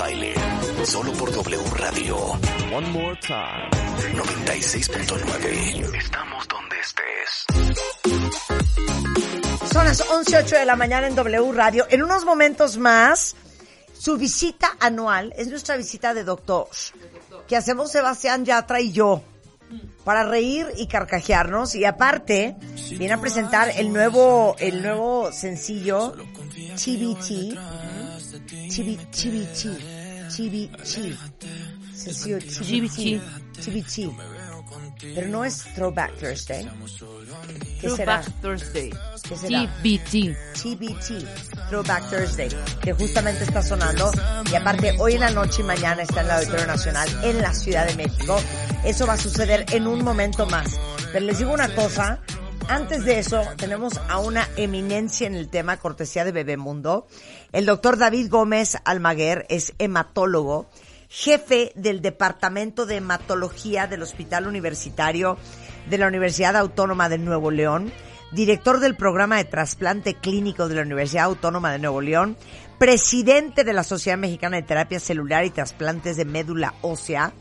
Baile. Solo por W Radio. One more time. 96.9. Estamos donde estés. Son las 11.08 de la mañana en W Radio. En unos momentos más, su visita anual es nuestra visita de doctor, que hacemos Sebastián Yatra y yo, para reír y carcajearnos. Y aparte, viene a presentar el nuevo, el nuevo sencillo, TBT. TBT. TBT. Sencillo TBT. TBT. Pero no es Throwback Thursday. ¿Qué será? Throwback Thursday. ¿Qué será? TBT. TBT, Throwback Thursday, que justamente está sonando. Y aparte, hoy en la noche y mañana está en el Auditorio Nacional en la Ciudad de México. Eso va a suceder en un momento más. Pero les digo una cosa. Antes de eso, tenemos a una eminencia en el tema, cortesía de Bebemundo. El doctor David Gómez Almaguer es hematólogo, jefe del Departamento de Hematología del Hospital Universitario de la Universidad Autónoma de Nuevo León director del programa de trasplante clínico de la Universidad Autónoma de Nuevo León, presidente de la Sociedad Mexicana de Terapia Celular y Trasplantes de Médula Ósea,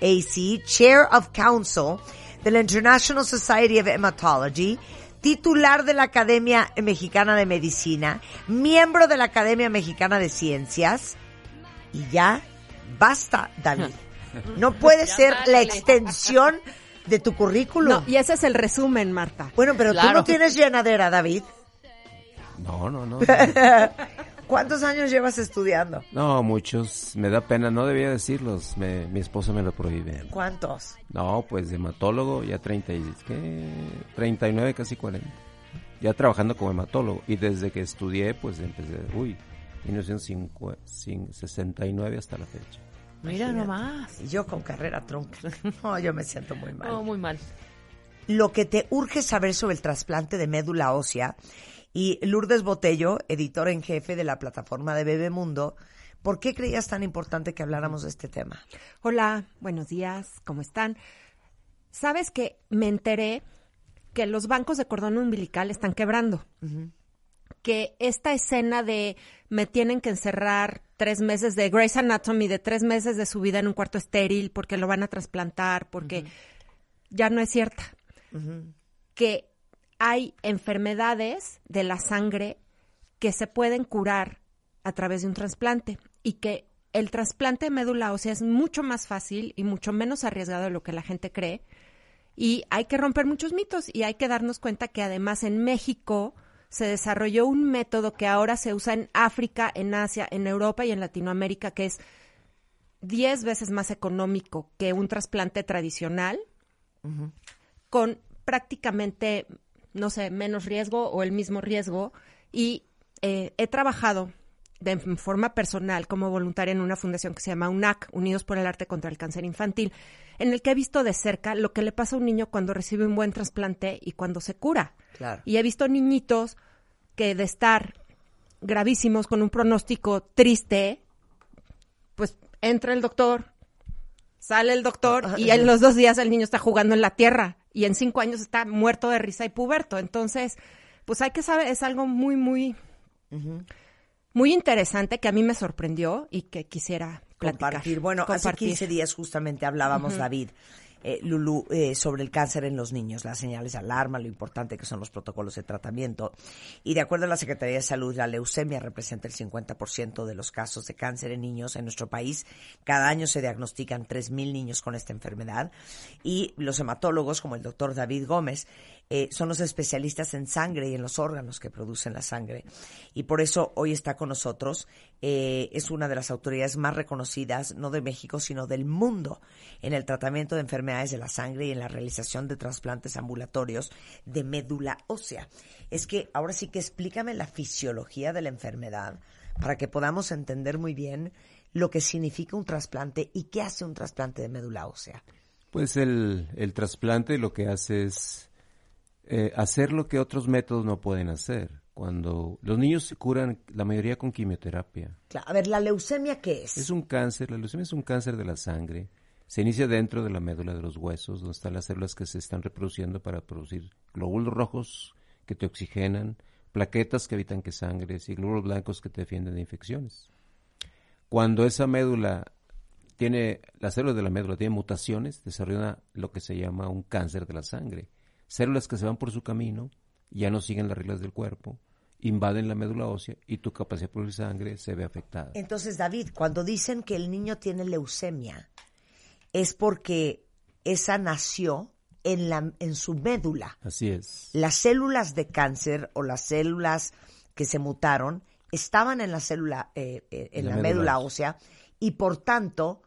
AC, Chair of Council de la International Society of Hematology, titular de la Academia Mexicana de Medicina, miembro de la Academia Mexicana de Ciencias, y ya basta, David. No puede ser la extensión de tu currículum. No, y ese es el resumen, Marta. Bueno, pero tú no tienes llenadera, David. No, no, no. ¿Cuántos años llevas estudiando? No, muchos. Me da pena, no debía decirlos. Me- mi esposa me lo prohíbe. ¿Cuántos? No, pues de hematólogo ya 30 y, ¿qué? 39, casi 40. Ya trabajando como hematólogo. Y desde que estudié, pues empecé, uy, 1969 hasta la fecha. Mira nomás. Y yo con carrera trunca. No, yo me siento muy mal. No, muy mal. Lo que te urge saber sobre el trasplante de médula ósea y Lourdes Botello, editora en jefe de la plataforma de Bebemundo, ¿por qué creías tan importante que habláramos de este tema? Hola, buenos días, ¿cómo están? ¿Sabes que me enteré que los bancos de cordón umbilical están quebrando? Que esta escena de me tienen que encerrar tres meses de Grey's Anatomy, de tres meses de su vida en un cuarto estéril porque lo van a trasplantar, porque ya no es cierta. Que hay enfermedades de la sangre que se pueden curar a través de un trasplante y que el trasplante de médula ósea es mucho más fácil y mucho menos arriesgado de lo que la gente cree. Y hay que romper muchos mitos y hay que darnos cuenta que además en México se desarrolló un método que ahora se usa en África, en Asia, en Europa y en Latinoamérica, que es 10 veces más económico que un trasplante tradicional, con prácticamente, no sé, menos riesgo o el mismo riesgo. Y eh, he trabajado de forma personal como voluntaria en una fundación que se llama UNAC, Unidos por el Arte contra el Cáncer Infantil, en el que he visto de cerca lo que le pasa a un niño cuando recibe un buen trasplante y cuando se cura. Claro. Y he visto niñitos que de estar gravísimos con un pronóstico triste, pues entra el doctor, sale el doctor y en los dos días el niño está jugando en la tierra y en cinco años está muerto de risa y puberto. Entonces, pues hay que saber, es algo muy, muy, muy interesante que a mí me sorprendió y que quisiera platicar. Compartir. Bueno, hace Compartir. 15 días justamente hablábamos, David, eh, Lulu, eh, sobre el cáncer en los niños, las señales de alarma, lo importante que son los protocolos de tratamiento. Y de acuerdo a la Secretaría de Salud, la leucemia representa el 50% de los casos de cáncer en niños en nuestro país. Cada año se diagnostican 3.000 niños con esta enfermedad. Y los hematólogos, como el doctor David Gómez, eh, son los especialistas en sangre y en los órganos que producen la sangre. Y por eso hoy está con nosotros. eh, es una de las autoridades más reconocidas, no de México, sino del mundo, en el tratamiento de enfermedades de la sangre y en la realización de trasplantes ambulatorios de médula ósea. Es que ahora sí que explícame la fisiología de la enfermedad para que podamos entender muy bien lo que significa un trasplante y qué hace un trasplante de médula ósea. Pues el, el trasplante lo que hace es eh, hacer lo que otros métodos no pueden hacer. Cuando los niños se curan, la mayoría con quimioterapia. Claro, a ver, ¿la leucemia qué es? Es un cáncer, la leucemia es un cáncer de la sangre. Se inicia dentro de la médula de los huesos, donde están las células que se están reproduciendo para producir glóbulos rojos que te oxigenan, plaquetas que evitan que sangres y glóbulos blancos que te defienden de infecciones. Cuando esa médula tiene, las células de la médula tienen mutaciones, desarrolla lo que se llama un cáncer de la sangre. Células que se van por su camino, ya no siguen las reglas del cuerpo, invaden la médula ósea y tu capacidad de producir sangre se ve afectada. Entonces, David, cuando dicen que el niño tiene leucemia, es porque esa nació en, la, en su médula. Así es. Las células de cáncer o las células que se mutaron estaban en la célula, eh, eh, en, la, médula ósea y por tanto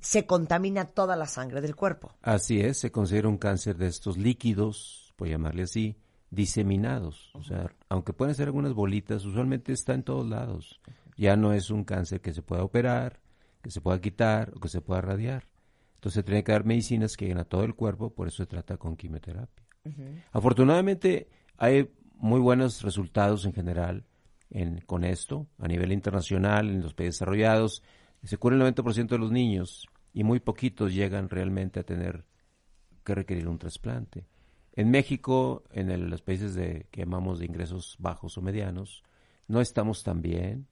se contamina toda la sangre del cuerpo. Así es, se considera un cáncer de estos líquidos, por llamarle así, diseminados. O sea, aunque pueden ser algunas bolitas, usualmente está en todos lados. Ya no es un cáncer que se pueda operar, que se pueda quitar o que se pueda radiar. Entonces tiene que dar medicinas que lleguen a todo el cuerpo, por eso se trata con quimioterapia. Afortunadamente hay muy buenos resultados en general en, con esto, a nivel internacional, en los países desarrollados. Se cura el 90% de los niños y muy poquitos llegan realmente a tener que requerir un trasplante. En México, en los países de, que llamamos de ingresos bajos o medianos, no estamos tan bien.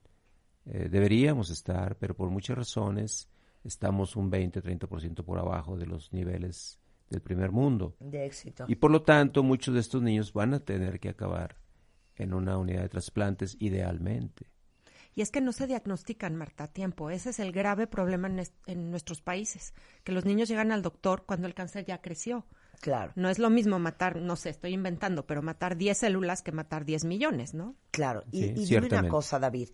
Eh, deberíamos estar, pero por muchas razones estamos un 20-30% por abajo de los niveles del primer mundo. De éxito. Y por lo tanto, muchos de estos niños van a tener que acabar en una unidad de trasplantes idealmente. Y es que no se diagnostican, Marta, a tiempo. Ese es el grave problema en, en, nuestros países, que los niños llegan al doctor cuando el cáncer ya creció. Claro. No es lo mismo matar, no sé, estoy inventando, pero matar 10 células que matar 10 millones, ¿no? Claro. Y, y dime una cosa, David.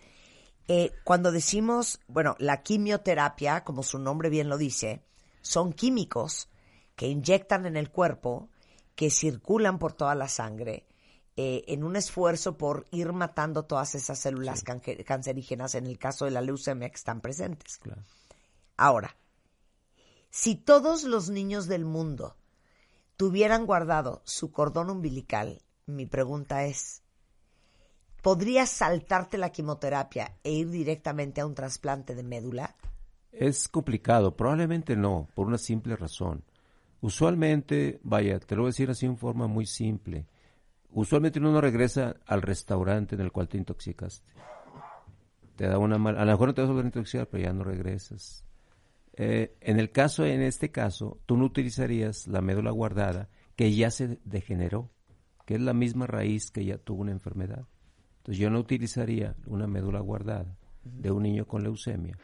Eh, cuando decimos, bueno, la quimioterapia, como su nombre bien lo dice, son químicos que inyectan en el cuerpo, que circulan por toda la sangre, eh, en un esfuerzo por ir matando todas esas células cancerígenas en el caso de la leucemia que están presentes. Claro. Ahora, si todos los niños del mundo tuvieran guardado su cordón umbilical, mi pregunta es, ¿podrías saltarte la quimioterapia e ir directamente a un trasplante de médula? Es complicado, probablemente no, por una simple razón. Usualmente, vaya, te lo voy a decir así en forma muy simple. Usualmente uno no regresa al restaurante en el cual te intoxicaste. Te da una mala, a lo mejor no te vas a volver a intoxicar, pero ya no regresas. Eh, en el caso, en este caso, tú no utilizarías la médula guardada que ya se degeneró, que es la misma raíz que ya tuvo una enfermedad. Entonces yo no utilizaría una médula guardada de un niño con leucemia,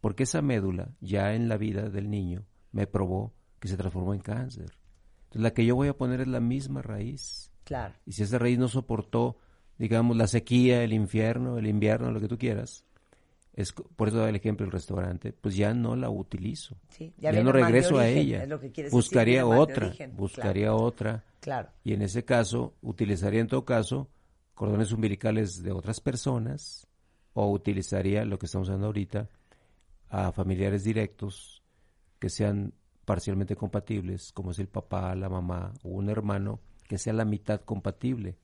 porque esa médula ya en la vida del niño me probó que se transformó en cáncer. Entonces la que yo voy a poner es la misma raíz. Claro. Y si esa raíz no soportó, digamos, la sequía, el infierno, el invierno, lo que tú quieras, es, por eso da el ejemplo del restaurante, pues ya no la utilizo. ya, no regreso a ella. Es lo que buscaría decir, otra, buscaría claro. otra. Claro. Y en ese caso, utilizaría en todo caso cordones umbilicales de otras personas o utilizaría lo que estamos hablando ahorita a familiares directos que sean parcialmente compatibles, como es el papá, la mamá o un hermano, que sea la mitad compatible.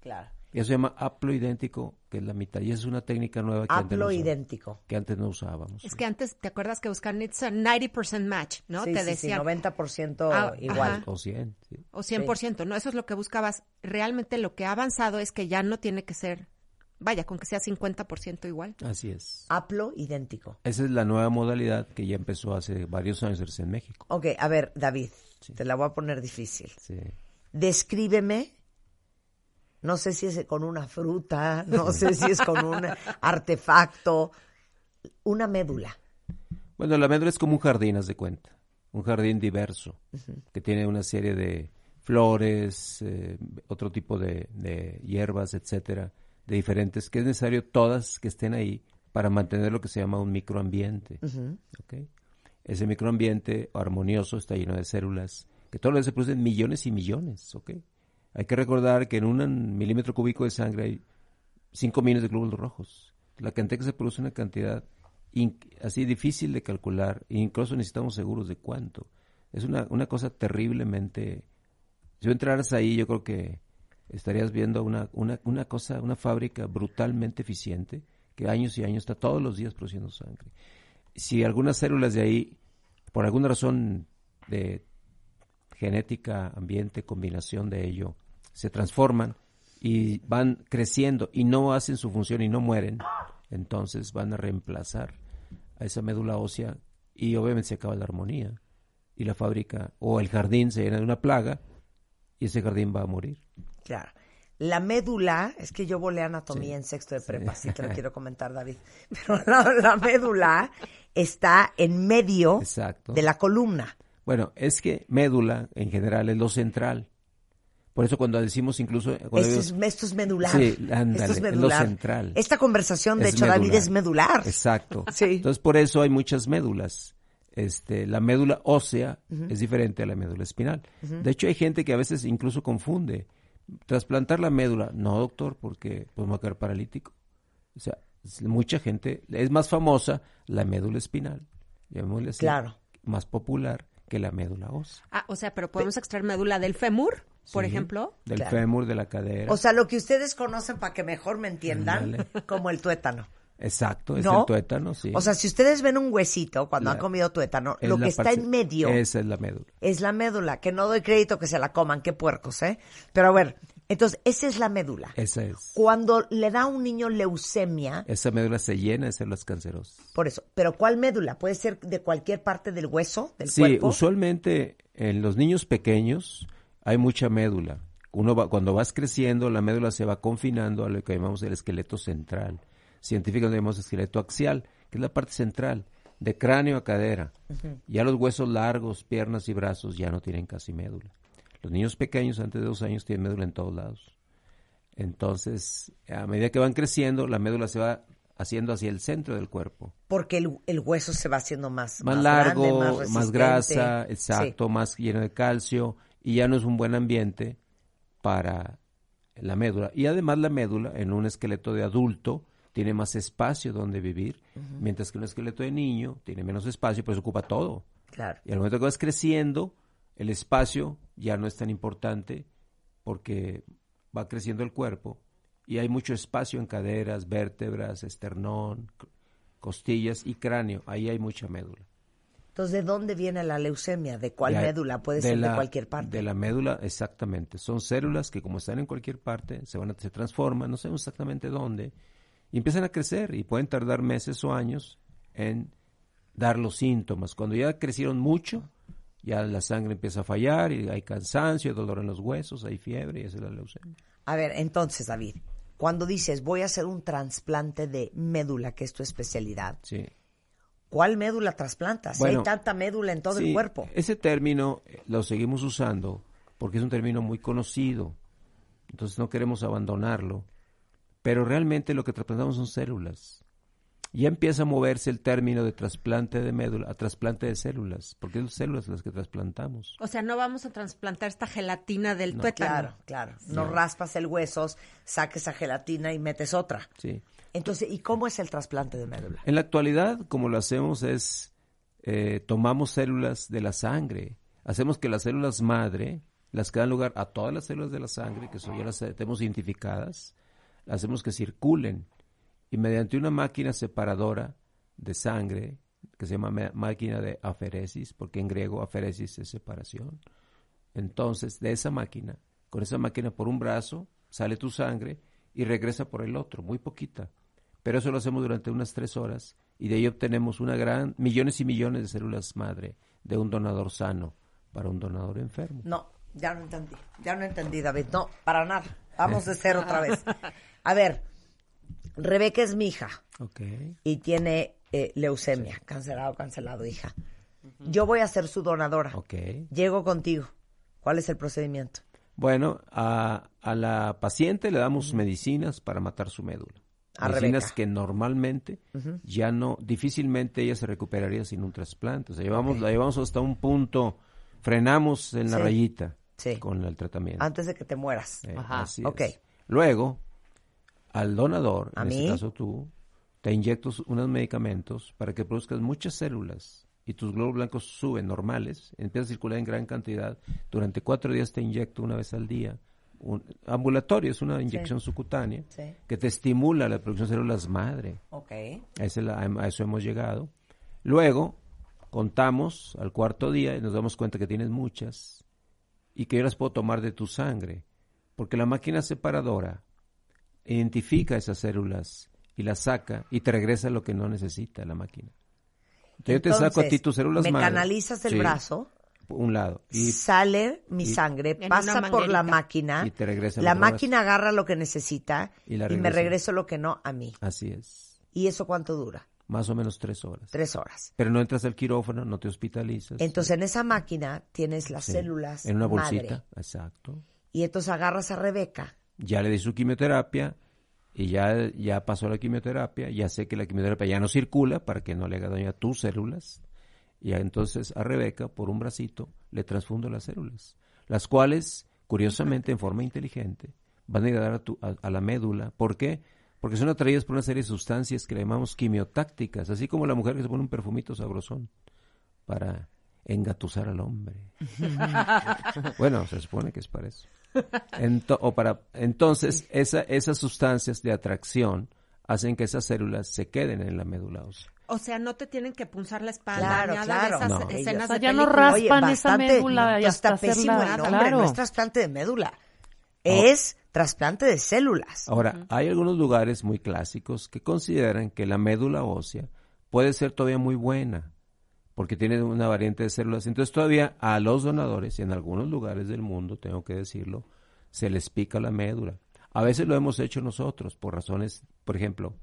Claro. Y eso se llama haploidéntico, que es la mitad. Y es una técnica nueva que, antes no, usábamos, que antes no usábamos. Es que antes, ¿te acuerdas que buscan it's a 90% match, ¿no? Sí, Te sí, decían. sí, 90% Ah, igual. ajá. O 100, sí. O 100%, ¿no? Eso es lo que buscabas. Realmente lo que ha avanzado es que ya no tiene que ser, vaya, con que sea 50% igual. Así es. Haploidéntico. Esa es la nueva modalidad que ya empezó hace varios años a hacerse en México. Ok, a ver, David, te la voy a poner difícil. Sí. Descríbeme, no sé si es con una fruta, no sé si es con un artefacto, una médula. Bueno, la médula es como un jardín, haz de cuenta. Un jardín diverso, que tiene una serie de flores, eh, otro tipo de, de hierbas, etcétera, de diferentes, que es necesario todas que estén ahí para mantener lo que se llama un microambiente. ¿ok? Ese microambiente armonioso está lleno de células, que todas las se producen millones y millones. ¿ok? Hay que recordar que en un milímetro cúbico de sangre hay 5 millones de glóbulos rojos. La cantidad que se produce es una cantidad así difícil de calcular, e incluso necesitamos seguros de cuánto. Es una, una cosa terriblemente... Si entraras ahí, yo creo que estarías viendo una, una, una cosa, una fábrica brutalmente eficiente, que años y años está todos los días produciendo sangre. Si algunas células de ahí, por alguna razón de genética, ambiente, combinación de ello, se transforman y van creciendo y no hacen su función y no mueren, entonces van a reemplazar a esa médula ósea y obviamente se acaba la armonía y la fábrica o el jardín se llena de una plaga y ese jardín va a morir. Claro. La médula, es que yo volé anatomía en sexto de prepa, sí te lo quiero comentar, David. Pero la, la médula está en medio Exacto. de la columna. Bueno, es que médula en general es lo central. Por eso cuando decimos incluso... cuando Esto es, decimos- esto es medular. Sí, ándale, esto es es lo medular. central. Esta conversación, de hecho, David, medular. es medular. Exacto. Sí. Entonces, por eso hay muchas médulas. Este, la médula ósea es diferente a la médula espinal. De hecho, hay gente que a veces incluso confunde. Trasplantar la médula, no, doctor, porque pues, a quedar paralítico. O sea, mucha gente, es más famosa la médula espinal, llamémosle así, Claro. más popular que la médula ósea. Ah, o sea, pero podemos extraer médula del fémur, por Sí, ejemplo. Del Claro. fémur, de la cadera. O sea, lo que ustedes conocen para que mejor me entiendan, como el tuétano. Exacto, es ¿No? el tuétano, sí. O sea, si ustedes ven un huesito cuando La- han comido tuétano, lo que está en medio Esa es la médula. es la médula, que no doy crédito que se la coman, qué puercos, ¿eh? Pero a ver, entonces, esa es la médula. Esa es. Cuando le da a un niño leucemia, Esa médula se llena de células cancerosas. por eso, pero ¿cuál médula? ¿Puede ser de cualquier parte del hueso, del Sí, cuerpo? usualmente en los niños pequeños hay mucha médula. Uno va- cuando vas creciendo, la médula se va confinando a lo que llamamos el esqueleto central. Científicamente llamamos esqueleto axial, que es la parte central, de cráneo a cadera. Ya los huesos largos, piernas y brazos ya no tienen casi médula. Los niños pequeños, antes de dos años, tienen médula en todos lados. Entonces, a medida que van creciendo, la médula se va haciendo hacia el centro del cuerpo. Porque el, el hueso se va haciendo más, más, más largo, grande, más, resistente. grasa, Sí. exacto, más lleno de calcio y ya no es un buen ambiente para la médula. Y además la médula en un esqueleto de adulto tiene más espacio donde vivir, mientras que un esqueleto de niño tiene menos espacio, pero se ocupa todo. Claro. Y al momento que vas creciendo, el espacio ya no es tan importante porque va creciendo el cuerpo y hay mucho espacio en caderas, vértebras, esternón, costillas y cráneo. Ahí hay mucha médula. Entonces, ¿de dónde viene la leucemia? ¿De cuál médula? Puede ser de cualquier parte. De la médula, exactamente. Son células que como están en cualquier parte, se van a, se transforman, no sabemos exactamente dónde, y empiezan a crecer y pueden tardar meses o años en dar los síntomas. Cuando ya crecieron mucho, ya la sangre empieza a fallar y hay cansancio, hay dolor en los huesos, hay fiebre y esa es la leucemia. A ver, entonces, David, cuando dices voy a hacer un trasplante de médula, que es tu especialidad, Sí. ¿cuál médula trasplantas? Si hay tanta médula en todo el cuerpo. Ese término eh, lo seguimos usando porque es un término muy conocido. Entonces no queremos abandonarlo. Pero realmente lo que trasplantamos son células. Ya empieza a moverse el término de trasplante de médula a trasplante de células, porque son células las que trasplantamos. O sea, no vamos a trasplantar esta gelatina del tuétano. Claro, claro. No raspas el hueso, saques esa gelatina y metes otra. Sí. Entonces, ¿y cómo es el trasplante de médula? En la actualidad, como lo hacemos es, eh, tomamos células de la sangre, hacemos que las células madre, las que dan lugar a todas las células de la sangre, que son, ya las tenemos identificadas, hacemos que circulen y mediante una máquina separadora de sangre, que se llama ma- máquina de aferesis, porque en griego aferesis es separación. Entonces, de esa máquina, con esa máquina por un brazo, sale tu sangre y regresa por el otro, muy poquita. Pero eso lo hacemos durante unas tres horas y de ahí obtenemos una gran, millones y millones de células madre de un donador sano para un donador enfermo. No, ya no entendí. Ya no entendí, David. No, para nada. Vamos de cero otra vez. A ver, Rebeca es mi hija Ok. y tiene eh, leucemia. Cancelado, cancelado, hija. Yo voy a ser su donadora. Ok. Llego contigo. ¿Cuál es el procedimiento? Bueno, a, a la paciente le damos medicinas para matar su médula. A medicinas Rebeca. que normalmente ya no, difícilmente ella se recuperaría sin un trasplante. O sea, llevamos, la llevamos hasta un punto, frenamos en la Sí. rayita Sí. con el tratamiento. Antes de que te mueras. Eh, Ajá. así Ok. es. Luego, al donador, ¿A en mí? este caso tú, te inyecto unos medicamentos para que produzcas muchas células y tus glóbulos blancos suben normales, empiezan a circular en gran cantidad. Durante cuatro días te inyecto una vez al día. Un, ambulatorio, es una inyección subcutánea Sí. que te estimula la producción de células madre. Ok. A, ese a eso hemos llegado. Luego, contamos al cuarto día y nos damos cuenta que tienes muchas y que yo las puedo tomar de tu sangre. Porque la máquina separadora identifica esas células y las saca y te regresa lo que no necesita la máquina. Yo te saco a ti Entonces, tus células Me madre. canalizas el Sí, brazo, Un lado. Y sale mi y- sangre, pasa por la máquina, Y te regresa la máquina agarra lo que necesita Y me regresa. regreso lo que no a mí. así es. ¿Y eso cuánto dura? Más o menos tres horas. Tres horas. Pero no entras al quirófano, no te hospitalizas. Entonces en esa máquina tienes las Sí. células En una bolsita. madre. Exacto. Y entonces agarras a Rebeca. Ya le di su quimioterapia y ya, ya pasó la quimioterapia. Ya sé que la quimioterapia ya no circula para que no le haga daño a tus células. Y entonces a Rebeca, por un bracito, le transfundo las células. Las cuales, curiosamente, en forma inteligente, van a dar a, tu- a- a la médula. ¿Por qué? Porque son atraídas por una serie de sustancias que le llamamos quimiotácticas, así como la mujer que se pone un perfumito sabrosón para engatusar al hombre. bueno, se supone que es para eso. Ento- o para, entonces, esa, esas sustancias de atracción hacen que esas células se queden en la médula ósea. O sea, no te tienen que punzar la espalda, Claro, nada claro. de esas No. escenas O sea, de ya no Raspan esa médula y pues, está hasta pésimo hacerla- el nombre, claro. no es trasplante de médula. Es trasplante de células. Ahora, hay algunos lugares muy clásicos que consideran que la médula ósea puede ser todavía muy buena, porque tiene una variante de células. Entonces todavía a los donadores, y en algunos lugares del mundo, tengo que decirlo, se les pica la médula. A veces lo hemos hecho nosotros por razones, por ejemplo,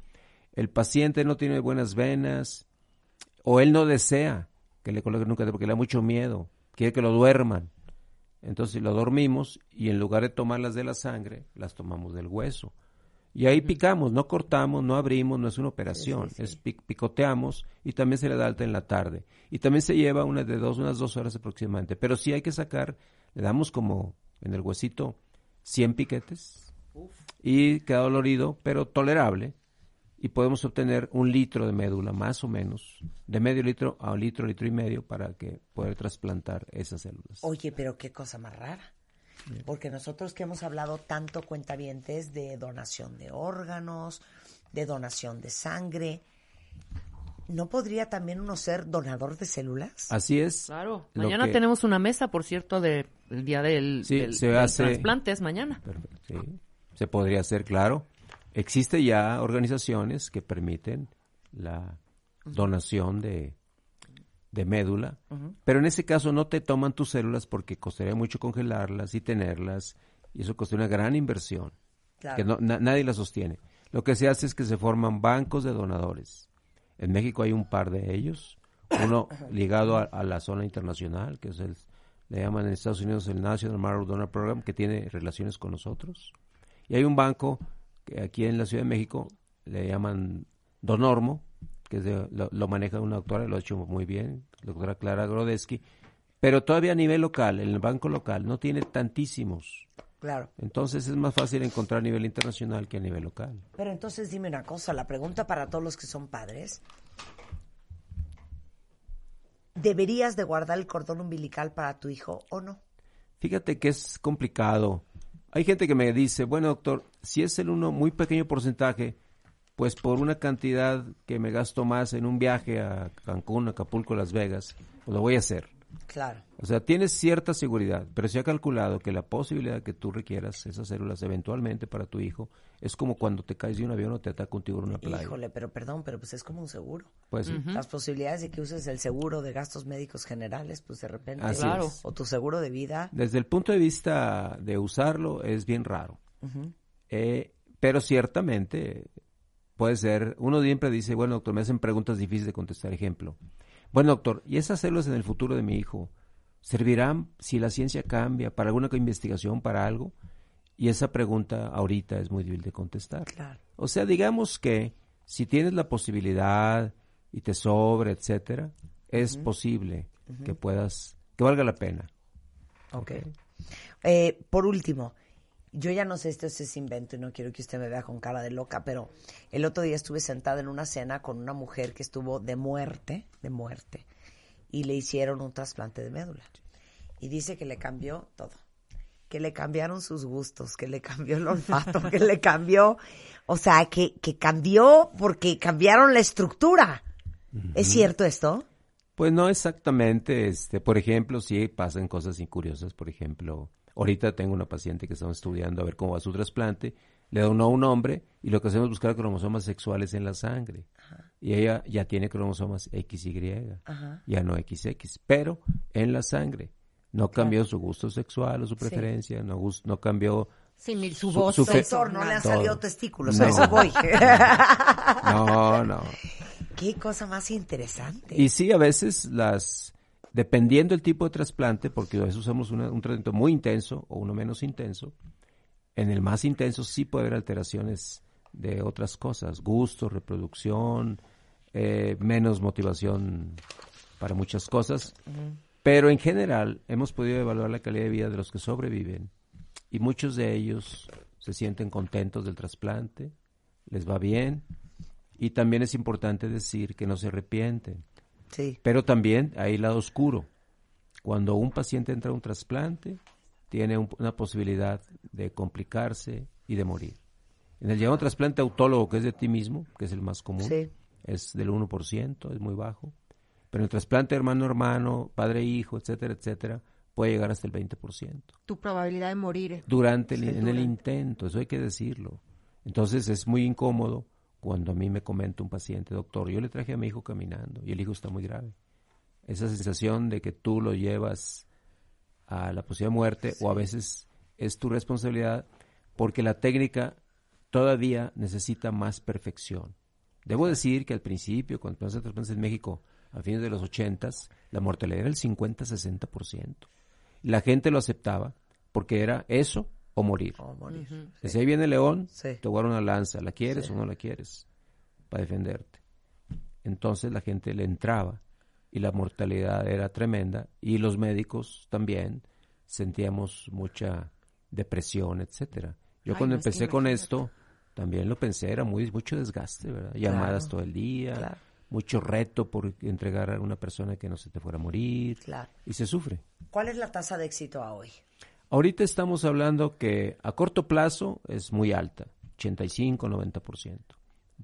el paciente no tiene buenas venas o él no desea que le coloquen un catéter porque le da mucho miedo, quiere que lo duerman. Entonces lo dormimos y en lugar de tomarlas de la sangre, las tomamos del hueso. Y ahí picamos, no cortamos, no abrimos, no es una operación, es pi- picoteamos y también se le da alta en la tarde. Y también se lleva una de dos, unas dos horas aproximadamente. Pero sí hay que sacar, le damos como en el huesito 100 piquetes y queda dolorido, pero tolerable. Y podemos obtener un litro de médula, más o menos, de medio litro a un litro, litro y medio, para que poder trasplantar esas células. Oye, pero qué cosa más rara. Porque nosotros que hemos hablado tanto cuentavientes de donación de órganos, de donación de sangre, ¿no podría también uno ser donador de células? Así es. Claro. Lo Mañana que- tenemos una mesa, por cierto, del el día del, Sí, del- se del hace- trasplante, es mañana. Perfecto, sí. Se podría hacer, claro. Existe ya organizaciones que permiten la donación de, de médula, pero en ese caso no te toman tus células porque costaría mucho congelarlas y tenerlas, y eso costaría una gran inversión, Claro. que no- na- nadie la sostiene. Lo que se hace es que se forman bancos de donadores. En México hay un par de ellos, uno ligado a, a la zona internacional, que es el, le llaman en Estados Unidos el National Marrow Donor Program, que tiene relaciones con nosotros. Y hay un banco que aquí en la Ciudad de México le llaman Donormo, que de- lo, lo maneja una doctora, lo ha hecho muy bien, la doctora Clara Grodesky, pero todavía a nivel local, en el banco local, no tiene tantísimos. Claro. Entonces es más fácil encontrar a nivel internacional que a nivel local. Pero entonces dime una cosa, la pregunta para todos los que son padres. ¿Deberías de guardar el cordón umbilical para tu hijo o no? Fíjate que es complicado. Hay gente que me dice, bueno doctor, si es el uno muy pequeño porcentaje, pues por una cantidad que me gasto más en un viaje a Cancún, Acapulco, Las Vegas, pues lo voy a hacer. Claro. O sea, tienes cierta seguridad, pero se ha calculado que la posibilidad que tú requieras esas células eventualmente para tu hijo es como cuando te caes de un avión o te ataca un tiburón en una playa. Híjole, pero perdón, pero pues es como un seguro. Pues sí. Las posibilidades de que uses el seguro de gastos médicos generales, pues de repente. Así Claro. es. O tu seguro de vida. Desde el punto de vista de usarlo es bien raro. Eh, pero ciertamente puede ser, uno siempre dice, bueno doctor, me hacen preguntas difíciles de contestar. Ejemplo, bueno doctor, ¿y esas células en el futuro de mi hijo servirán si la ciencia cambia para alguna investigación, para algo? Y esa pregunta ahorita es muy difícil de contestar. Claro. O sea, digamos que si tienes la posibilidad y te sobra, etcétera, es posible que puedas, que valga la pena. Ok. Eh, por último, yo ya no sé si esto es invento y no quiero que usted me vea con cara de loca, pero el otro día estuve sentada en una cena con una mujer que estuvo de muerte, de muerte, y le hicieron un trasplante de médula. Y dice que le cambió todo. Que le cambiaron sus gustos, que le cambió el olfato, que le cambió, o sea, que, que cambió porque cambiaron la estructura. ¿Es cierto esto? Pues no exactamente, este, por ejemplo, sí pasan cosas incuriosas, por ejemplo, ahorita tengo una paciente que estamos estudiando a ver cómo va su trasplante, le donó un hombre y lo que hacemos es buscar cromosomas sexuales en la sangre. y ella ya tiene cromosomas XY, Ajá. ya no XX, pero en la sangre. No cambió su gusto sexual o su preferencia, no, gus- no cambió Sin ni su Su- voz. su fe- Doctor, no le han Todo. salido testículos, No. a eso voy. No, no. Qué cosa más interesante. Y sí, a veces las, dependiendo del tipo de trasplante, porque a veces usamos una- un tratamiento muy intenso o uno menos intenso, en el más intenso sí puede haber alteraciones de otras cosas, gusto, reproducción, eh, menos motivación para muchas cosas, pero en general hemos podido evaluar la calidad de vida de los que sobreviven y muchos de ellos se sienten contentos del trasplante, les va bien. Y también es importante decir que no se arrepienten. Sí. Pero también hay lado oscuro. Cuando un paciente entra a un trasplante, tiene un- una posibilidad de complicarse y de morir. En el llamado trasplante autólogo, que es de ti mismo, que es el más común, Sí. es del 1%, es muy bajo. Pero el trasplante hermano-hermano, padre-hijo, etcétera, etcétera, puede llegar hasta el 20% Tu probabilidad de morir. durante el, Sí, en el intento, eso hay que decirlo. Entonces es muy incómodo cuando a mí me comenta un paciente, doctor, yo le traje a mi hijo caminando y el hijo está muy grave. Esa sensación de que tú lo llevas a la posible muerte o a veces es tu responsabilidad porque la técnica todavía necesita más perfección. Debo decir que al principio, cuando empezamos a trasplantes en México, a fines de los 80, la mortalidad era el 50-60%. Y la gente lo aceptaba porque era eso o morir. Oh, morir. Desde ahí viene León, Sí. te guarda una lanza, ¿la quieres Sí. o no la quieres? Para defenderte. Entonces la gente le entraba y la mortalidad era tremenda y los médicos también sentíamos mucha depresión, etcétera. Yo Ay, cuando no, empecé con esto también lo pensé, era muy mucho desgaste, ¿verdad? Llamadas todo el día, Claro. mucho reto por entregar a una persona que no se te fuera a morir Claro. y se sufre. ¿Cuál es la tasa de éxito a hoy? Ahorita estamos hablando que a corto plazo es muy alta, 85-90%.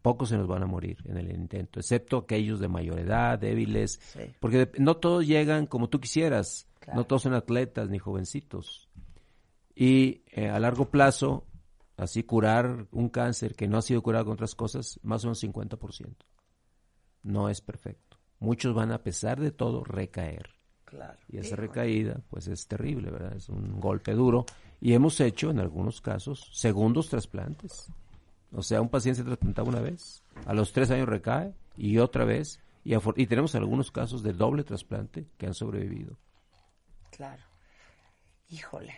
Pocos se nos van a morir en el intento, excepto aquellos de mayor edad, débiles, Sí. porque no todos llegan como tú quisieras, Claro. no todos son atletas ni jovencitos. Y eh, a largo plazo, así curar un cáncer que no ha sido curado con otras cosas, más o menos 50%. No es perfecto. Muchos van a pesar de todo recaer. Claro. Y esa recaída, pues es terrible, ¿verdad? Es un golpe duro. Y hemos hecho, en algunos casos, segundos trasplantes. O sea, un paciente se trasplantaba una vez, a los tres años recae y otra vez. Y, y tenemos algunos casos de doble trasplante que han sobrevivido. Claro. Híjole.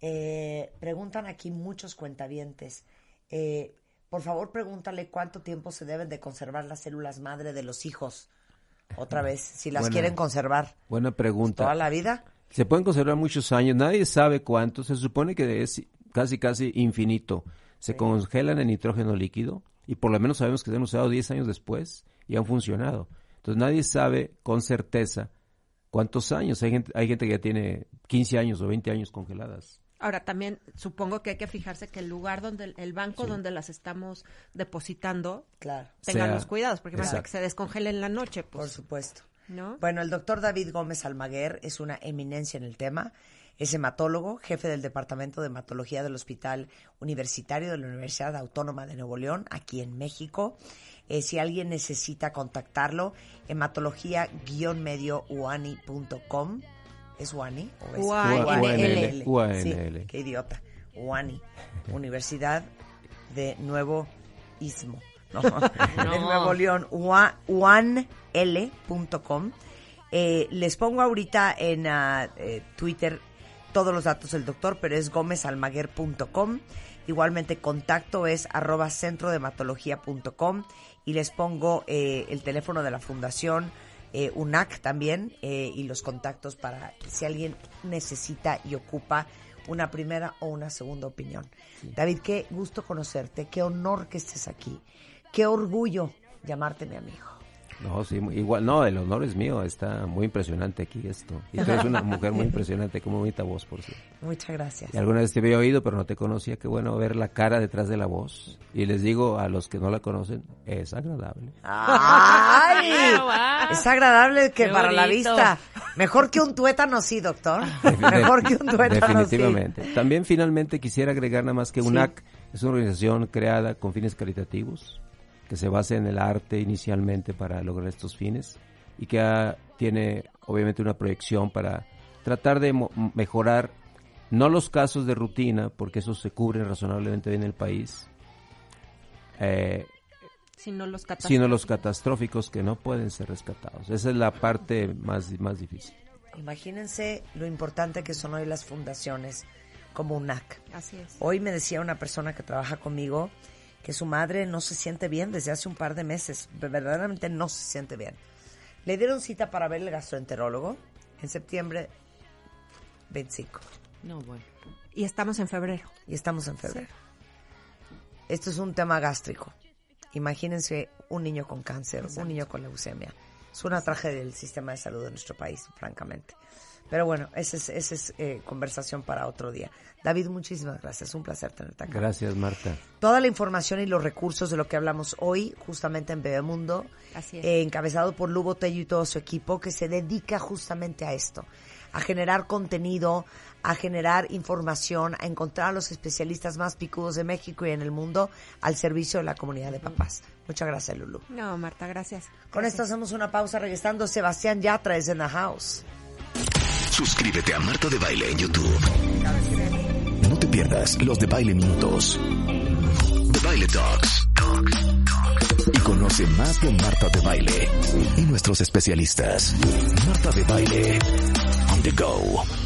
Eh, preguntan aquí muchos cuentavientes. Eh, por favor, pregúntale cuánto tiempo se deben de conservar las células madre de los hijos. Otra vez, si las Buena- quieren conservar Buena pregunta. toda la vida. Se pueden conservar muchos años, nadie sabe cuánto, se supone que es casi casi infinito. Se congelan en nitrógeno líquido y por lo menos sabemos que se han usado 10 años después y han funcionado. Entonces nadie sabe con certeza cuántos años. Hay gente, hay gente que ya tiene 15 años o 20 años congeladas. Ahora, también supongo que hay que fijarse que el lugar donde, el banco donde las estamos depositando, Claro, tengan Sea- los cuidados, porque Exacto. que se descongele en la noche, por pues, supuesto. ¿no? Bueno, el doctor David Gómez Almaguer es una eminencia en el tema. Es hematólogo, jefe del Departamento de Hematología del Hospital Universitario de la Universidad Autónoma de Nuevo León, aquí en México. Eh, si alguien necesita contactarlo, hematología-medio-uani.com. ¿Es UANI? ¿O es UANL. UANL. Sí, qué idiota. UANI, Universidad de Nuevo Istmo. No, de Nuevo León, ua- uanl.com. Eh, les pongo ahorita en ah, eh, Twitter todos los datos del doctor, pero es gómezalmaguer.com. Igualmente contacto es arroba centrodematología.com y les pongo eh, el teléfono de la fundación eh, UNAC también eh, y los contactos para si alguien necesita y ocupa una primera o una segunda opinión. David, qué gusto conocerte, qué honor que estés aquí, qué orgullo llamarte mi amigo. No, sí, igual, no, el honor es mío, está muy impresionante aquí esto. Y tú eres una mujer muy impresionante, con muy bonita voz, por cierto. Muchas gracias. Y alguna vez te había oído, pero no te conocía. Qué bueno ver la cara detrás de la voz. Y les digo a los que no la conocen, es agradable. ¡Ay! Guau. Es agradable que Qué para la bonito. vista. Mejor que un tuétano, sí, doctor. Mejor que un tuétano, sí. Definitivamente. También finalmente quisiera agregar nada más que UNAC es una organización creada con fines caritativos que se base en el arte inicialmente para lograr estos fines y que ha- tiene obviamente una proyección para tratar de mo- mejorar no los casos de rutina, porque esos se cubren razonablemente bien en el país, eh, Sino los catastróficos. sino los catastróficos que no pueden ser rescatados. Esa es la parte más, más difícil. Imagínense lo importante que son hoy las fundaciones como UNAC. Así es. Hoy me decía una persona que trabaja conmigo que su madre no se siente bien desde hace un par de meses. Verdaderamente no se siente bien. Le dieron cita para ver el gastroenterólogo en septiembre 25. No, bueno. Y estamos en febrero. Y estamos en febrero. Esto es un tema gástrico. Imagínense un niño con cáncer, un niño con leucemia. Es una tragedia del sistema de salud de nuestro país, francamente. Pero bueno, esa es, esa es eh, conversación para otro día. David, muchísimas gracias. Un placer tenerte acá. Gracias, Marta. Toda la información y los recursos de lo que hablamos hoy, justamente en Bebemundo, Así es. eh, encabezado por Lugo Tello y todo su equipo, que se dedica justamente a esto, a generar contenido, a generar información, a encontrar a los especialistas más picudos de México y en el mundo al servicio de la comunidad de papás. Muchas gracias, Lulu. No, Marta, gracias. Con esto hacemos una pausa regresando. Sebastián Yatra es en the house. Suscríbete a Marta de Baile en YouTube. No te pierdas los de Baile Minutos. De Baile Talks. Y conoce más de Marta de Baile y nuestros especialistas. Marta de Baile. On the go.